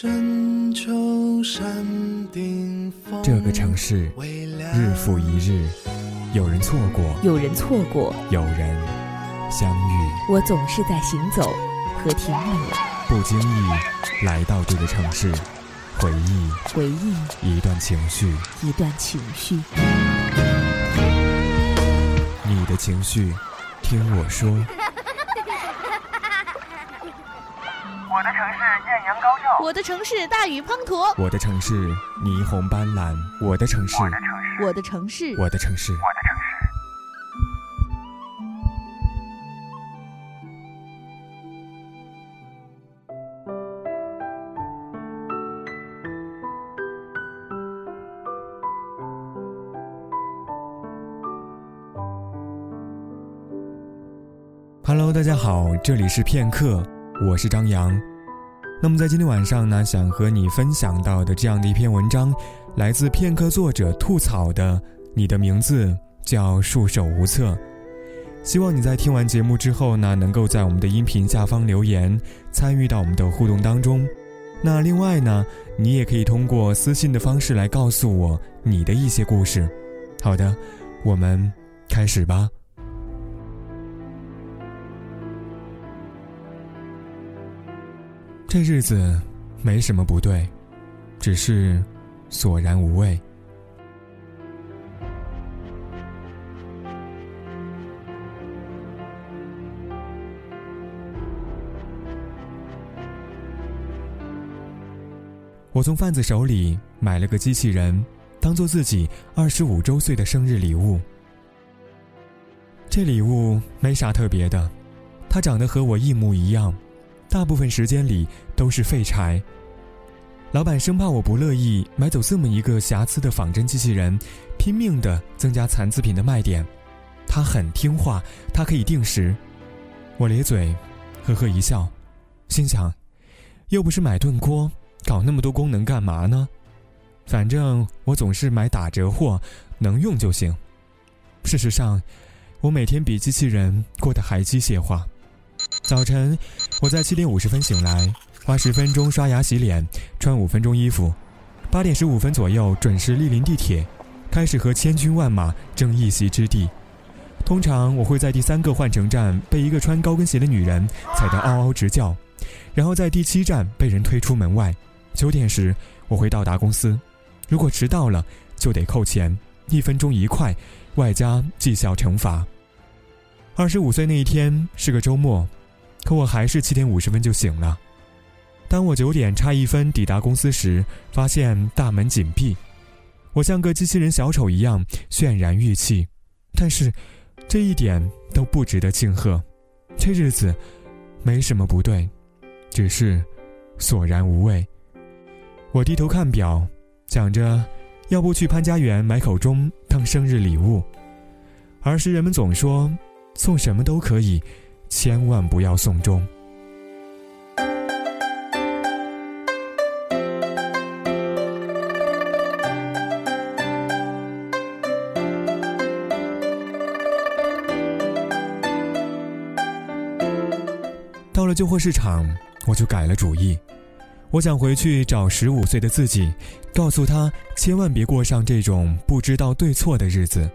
深秋山顶风，这个城市日复一日，有人错过，有人错过，有人相遇。我总是在行走和停留，不经意来到这个城市，回忆回忆一段情绪，一段情绪。你的情绪，听我说。我的城市艳阳高照，我的城市大雨滂沱，我的城市霓虹斑斓，我的城市，我的城市，我的城市，我的城市。Hello，大家好，这里是片刻。我是张扬，那么在今天晚上呢，想和你分享到的这样的一篇文章，来自片刻作者吐草的，你的名字叫束手无策。希望你在听完节目之后呢，能够在我们的音频下方留言，参与到我们的互动当中。那另外呢，你也可以通过私信的方式来告诉我你的一些故事。好的，我们开始吧。这日子没什么不对，只是索然无味。我从贩子手里买了个机器人，当做自己二十五周岁的生日礼物。这礼物没啥特别的，它长得和我一模一样。大部分时间里都是废柴。老板生怕我不乐意买走这么一个瑕疵的仿真机器人，拼命地增加残次品的卖点。他很听话，他可以定时。我咧嘴，呵呵一笑，心想，又不是买炖锅，搞那么多功能干嘛呢？反正我总是买打折货，能用就行。事实上，我每天比机器人过得还机械化。早晨，我在七点五十分醒来，花十分钟刷牙洗脸，穿五分钟衣服，八点十五分左右准时莅临地铁，开始和千军万马争一席之地。通常我会在第三个换乘站被一个穿高跟鞋的女人踩得嗷嗷直叫，然后在第七站被人推出门外。九点时我会到达公司，如果迟到了就得扣钱，一分钟一块，外加绩效惩罚。二十五岁那一天是个周末，可我还是七点五十分就醒了。当我九点差一分抵达公司时，发现大门紧闭，我像个机器人小丑一样渲然欲泣。但是，这一点都不值得庆贺。这日子没什么不对，只是索然无味。我低头看表，想着要不去潘家园买口钟当生日礼物。儿时人们总说。送什么都可以，千万不要送终。到了旧货市场，我就改了主意，我想回去找十五岁的自己，告诉他千万别过上这种不知道对错的日子。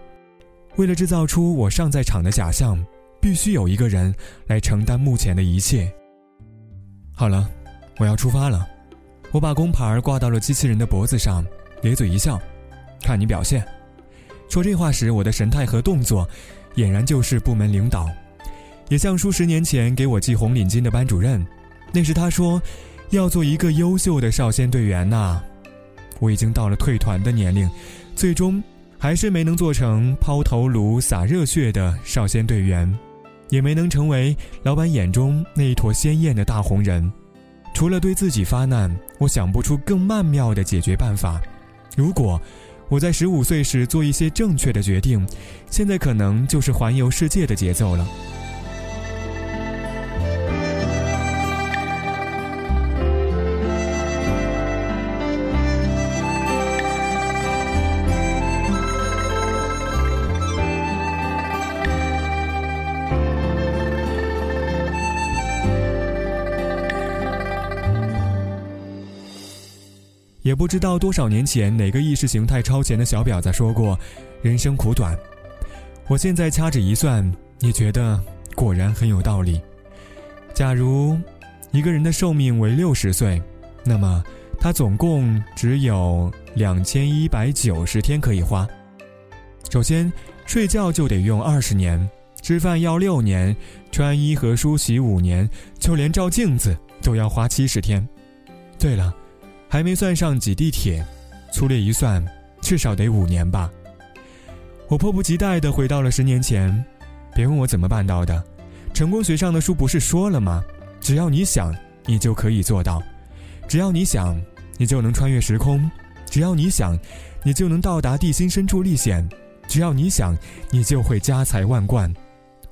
为了制造出我尚在场的假象，必须有一个人来承担目前的一切。好了，我要出发了。我把工牌挂到了机器人的脖子上，咧嘴一笑：“看你表现。”说这话时，我的神态和动作，俨然就是部门领导，也像数十年前给我系红领巾的班主任。那时他说：“要做一个优秀的少先队员呐。”我已经到了退团的年龄，最终。还是没能做成抛头颅洒热血的少先队员，也没能成为老板眼中那一坨鲜艳的大红人。除了对自己发难，我想不出更曼妙的解决办法。如果我在十五岁时做一些正确的决定，现在可能就是环游世界的节奏了。也不知道多少年前哪个意识形态超前的小婊子说过：“人生苦短。”我现在掐指一算，也觉得果然很有道理。假如一个人的寿命为六十岁，那么他总共只有两千一百九十天可以花。首先，睡觉就得用二十年，吃饭要六年，穿衣和梳洗五年，就连照镜子都要花七十天。对了。还没算上挤地铁，粗略一算，至少得五年吧。我迫不及待地回到了十年前，别问我怎么办到的。成功学上的书不是说了吗？只要你想，你就可以做到；只要你想，你就能穿越时空；只要你想，你就能到达地心深处历险；只要你想，你就会家财万贯。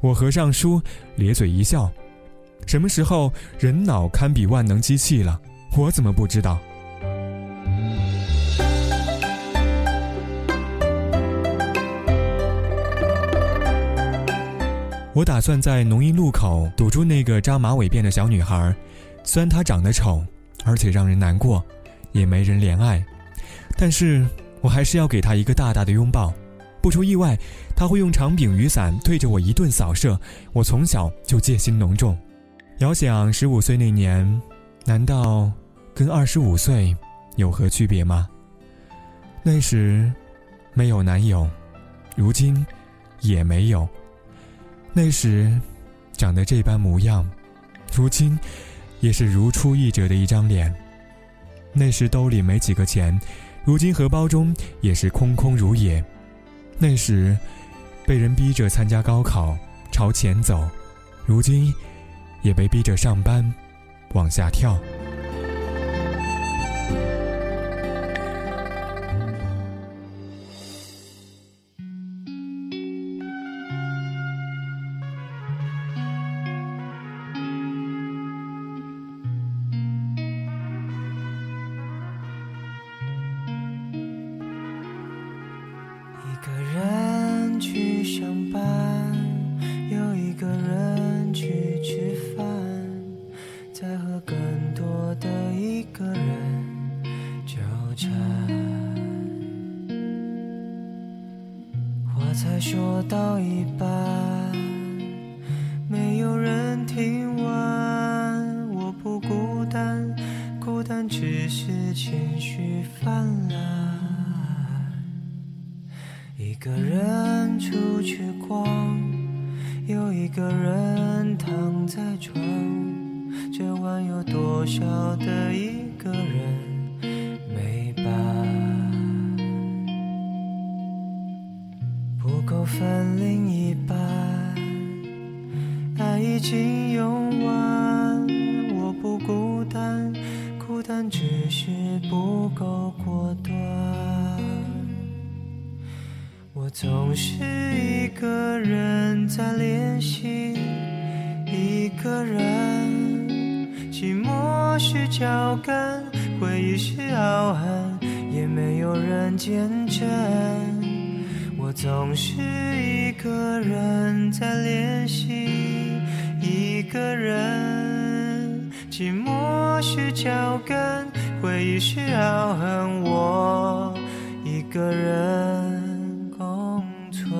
我合上书，咧嘴一笑。什么时候人脑堪比万能机器了？我怎么不知道？我打算在农荫路口堵住那个扎马尾辫的小女孩，虽然她长得丑，而且让人难过，也没人怜爱，但是我还是要给她一个大大的拥抱。不出意外，她会用长柄雨伞对着我一顿扫射。我从小就戒心浓重，遥想十五岁那年，难道跟二十五岁有何区别吗？那时没有男友，如今也没有。那时，长得这般模样，如今，也是如出一辙的一张脸。那时兜里没几个钱，如今荷包中也是空空如也。那时，被人逼着参加高考，朝前走，如今，也被逼着上班，往下跳。一个人出去逛，又一个人躺在床，这晚有多少的一个人没伴？不够分另一半，爱已经用完。我不孤单，孤单只是不够果断。总是一个人在练习，一个人。寂寞是脚跟，回忆是傲寒，也没有人见证。我总是一个人在练习，一个人，寂寞是脚跟，回忆是傲寒，我一个人。我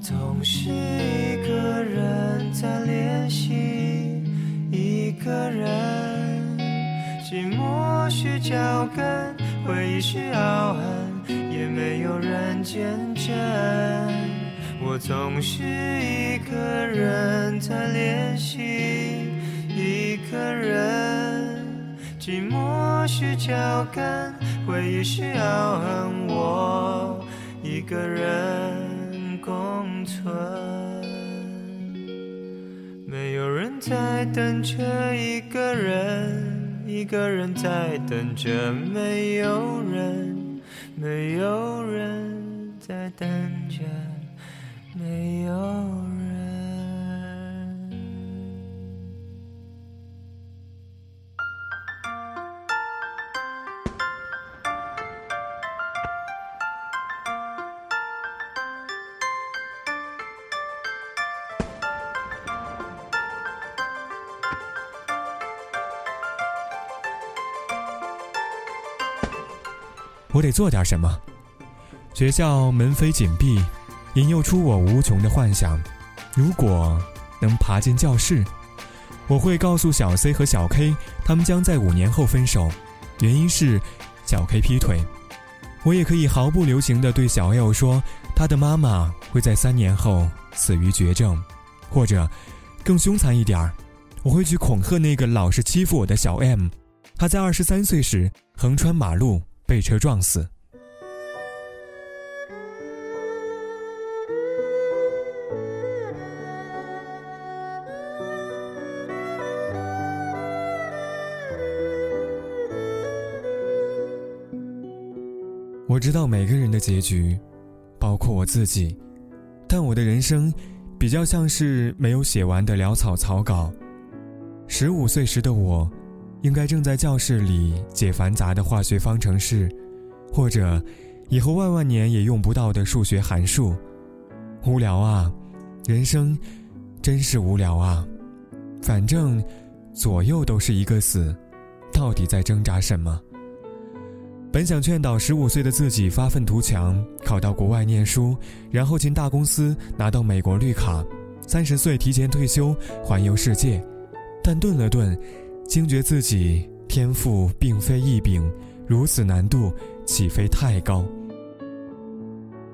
总是一个人在练习，一个人，寂寞是脚跟，回忆是傲寒，也没有人见证。我总是一个人在练习，一个人，寂寞是脚跟，回忆是傲寒，我一个人。共存，没有人在等着一个人，一个人在等着没有人，没有人在等着没有我得做点什么。学校门扉紧闭，引诱出我无穷的幻想。如果能爬进教室，我会告诉小 C 和小 K，他们将在五年后分手，原因是小 K 劈腿。我也可以毫不留情地对小 L 说，他的妈妈会在三年后死于绝症，或者更凶残一点儿，我会去恐吓那个老是欺负我的小 M，他在二十三岁时横穿马路被车撞死。我知道每个人的结局，包括我自己，但我的人生比较像是没有写完的潦草草稿。十五岁时的我，应该正在教室里解繁杂的化学方程式，或者以后万万年也用不到的数学函数。无聊啊，人生真是无聊啊！反正左右都是一个死，到底在挣扎什么？本想劝导十五岁的自己发愤图强，考到国外念书，然后进大公司拿到美国绿卡，三十岁提前退休环游世界。但顿了顿，惊觉自己天赋并非异禀，如此难度岂非太高？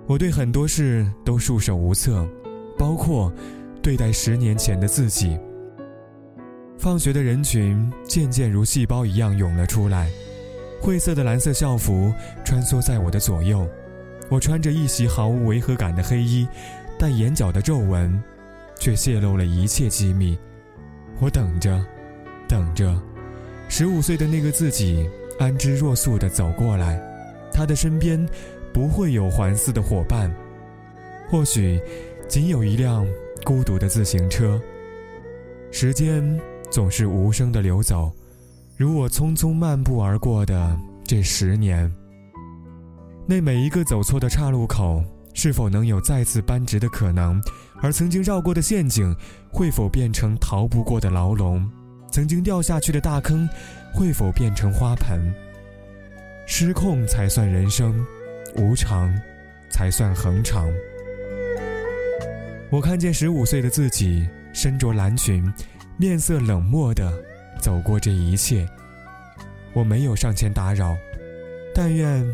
我对很多事都束手无策，包括对待十年前的自己。放学的人群渐渐如细胞一样涌了出来。灰色的蓝色校服穿梭在我的左右，我穿着一袭毫无违和感的黑衣，但眼角的皱纹，却泄露了一切机密。我等着，等着，十五岁的那个自己安之若素地走过来，他的身边不会有环似的伙伴，或许仅有一辆孤独的自行车。时间总是无声地流走。如我匆匆漫步而过的这十年，那每一个走错的岔路口，是否能有再次扳直的可能？而曾经绕过的陷阱，会否变成逃不过的牢笼？曾经掉下去的大坑，会否变成花盆？失控才算人生，无常才算恒常。我看见十五岁的自己，身着蓝裙，面色冷漠的。走过这一切，我没有上前打扰，但愿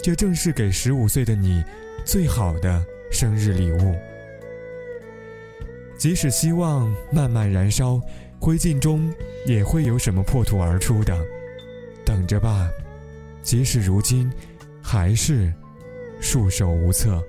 这正是给十五岁的你最好的生日礼物。即使希望慢慢燃烧，灰烬中也会有什么破土而出的，等着吧。即使如今还是束手无策。